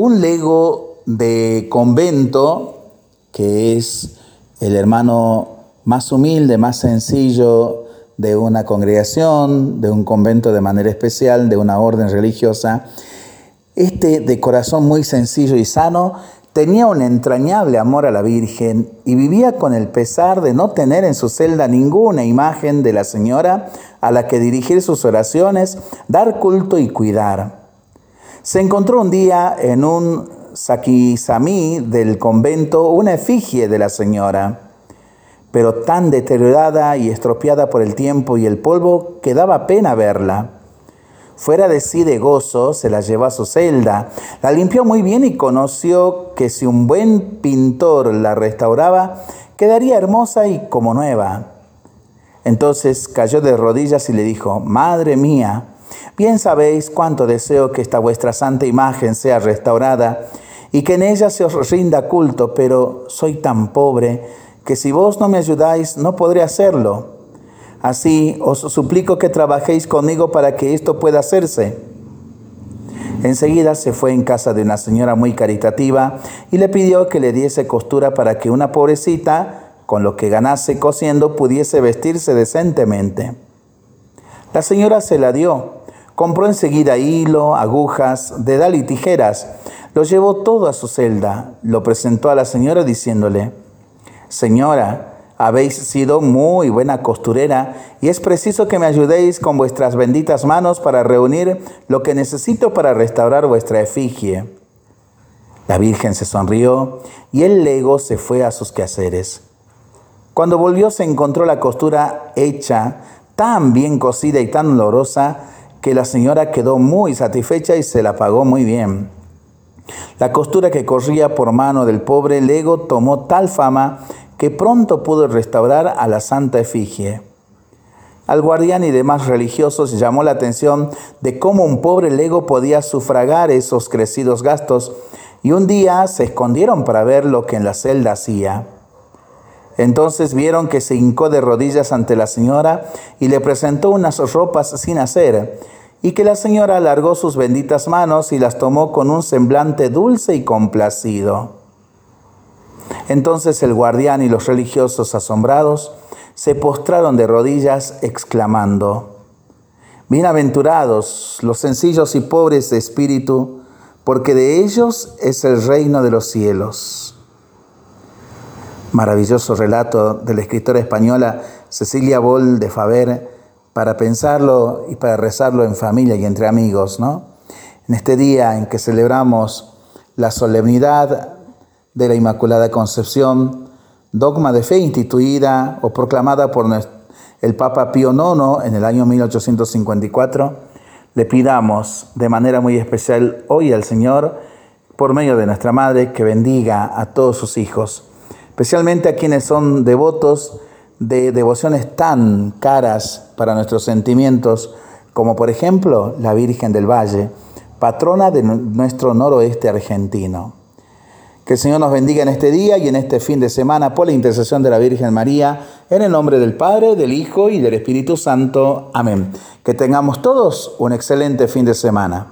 un lego de convento, que es el hermano más humilde, más sencillo de una congregación, de un convento de manera especial, de una orden religiosa, este de corazón muy sencillo y sano, tenía un entrañable amor a la Virgen y vivía con el pesar de no tener en su celda ninguna imagen de la Señora a la que dirigir sus oraciones, dar culto y cuidar. Se encontró un día en un saquizamí del convento una efigie de la Señora, pero tan deteriorada y estropeada por el tiempo y el polvo que daba pena verla. Fuera de sí de gozo, se la llevó a su celda, la limpió muy bien y conoció que si un buen pintor la restauraba, quedaría hermosa y como nueva. Entonces cayó de rodillas y le dijo, Madre mía, bien sabéis cuánto deseo que esta vuestra santa imagen sea restaurada y que en ella se os rinda culto, pero soy tan pobre que si vos no me ayudáis no podré hacerlo. Así os suplico que trabajéis conmigo para que esto pueda hacerse. Enseguida se fue en casa de una señora muy caritativa y le pidió que le diese costura para que una pobrecita, con lo que ganase cosiendo, pudiese vestirse decentemente. La señora se la dio, compró enseguida hilo, agujas, dedal y tijeras, lo llevó todo a su celda, lo presentó a la señora diciéndole, Señora, habéis sido muy buena costurera y es preciso que me ayudéis con vuestras benditas manos para reunir lo que necesito para restaurar vuestra efigie. La Virgen se sonrió y el lego se fue a sus quehaceres. Cuando volvió se encontró la costura hecha, tan bien cosida y tan olorosa, que la señora quedó muy satisfecha y se la pagó muy bien. La costura que corría por mano del pobre lego tomó tal fama que pronto pudo restaurar a la santa efigie. Al guardián y demás religiosos llamó la atención de cómo un pobre lego podía sufragar esos crecidos gastos y un día se escondieron para ver lo que en la celda hacía. Entonces vieron que se hincó de rodillas ante la señora y le presentó unas ropas sin hacer, y que la señora alargó sus benditas manos y las tomó con un semblante dulce y complacido. Entonces el guardián y los religiosos asombrados se postraron de rodillas exclamando, Bienaventurados los sencillos y pobres de espíritu, porque de ellos es el reino de los cielos. Maravilloso relato de la escritora española Cecilia Boll de Faber para pensarlo y para rezarlo en familia y entre amigos, ¿no? En este día en que celebramos la solemnidad de la Inmaculada Concepción, dogma de fe instituida o proclamada por el Papa Pío IX en el año 1854, le pidamos de manera muy especial hoy al Señor, por medio de nuestra Madre, que bendiga a todos sus hijos, especialmente a quienes son devotos de devociones tan caras para nuestros sentimientos, como por ejemplo la Virgen del Valle, patrona de nuestro noroeste argentino. Que el Señor nos bendiga en este día y en este fin de semana por la intercesión de la Virgen María, en el nombre del Padre, del Hijo y del Espíritu Santo. Amén. Que tengamos todos un excelente fin de semana.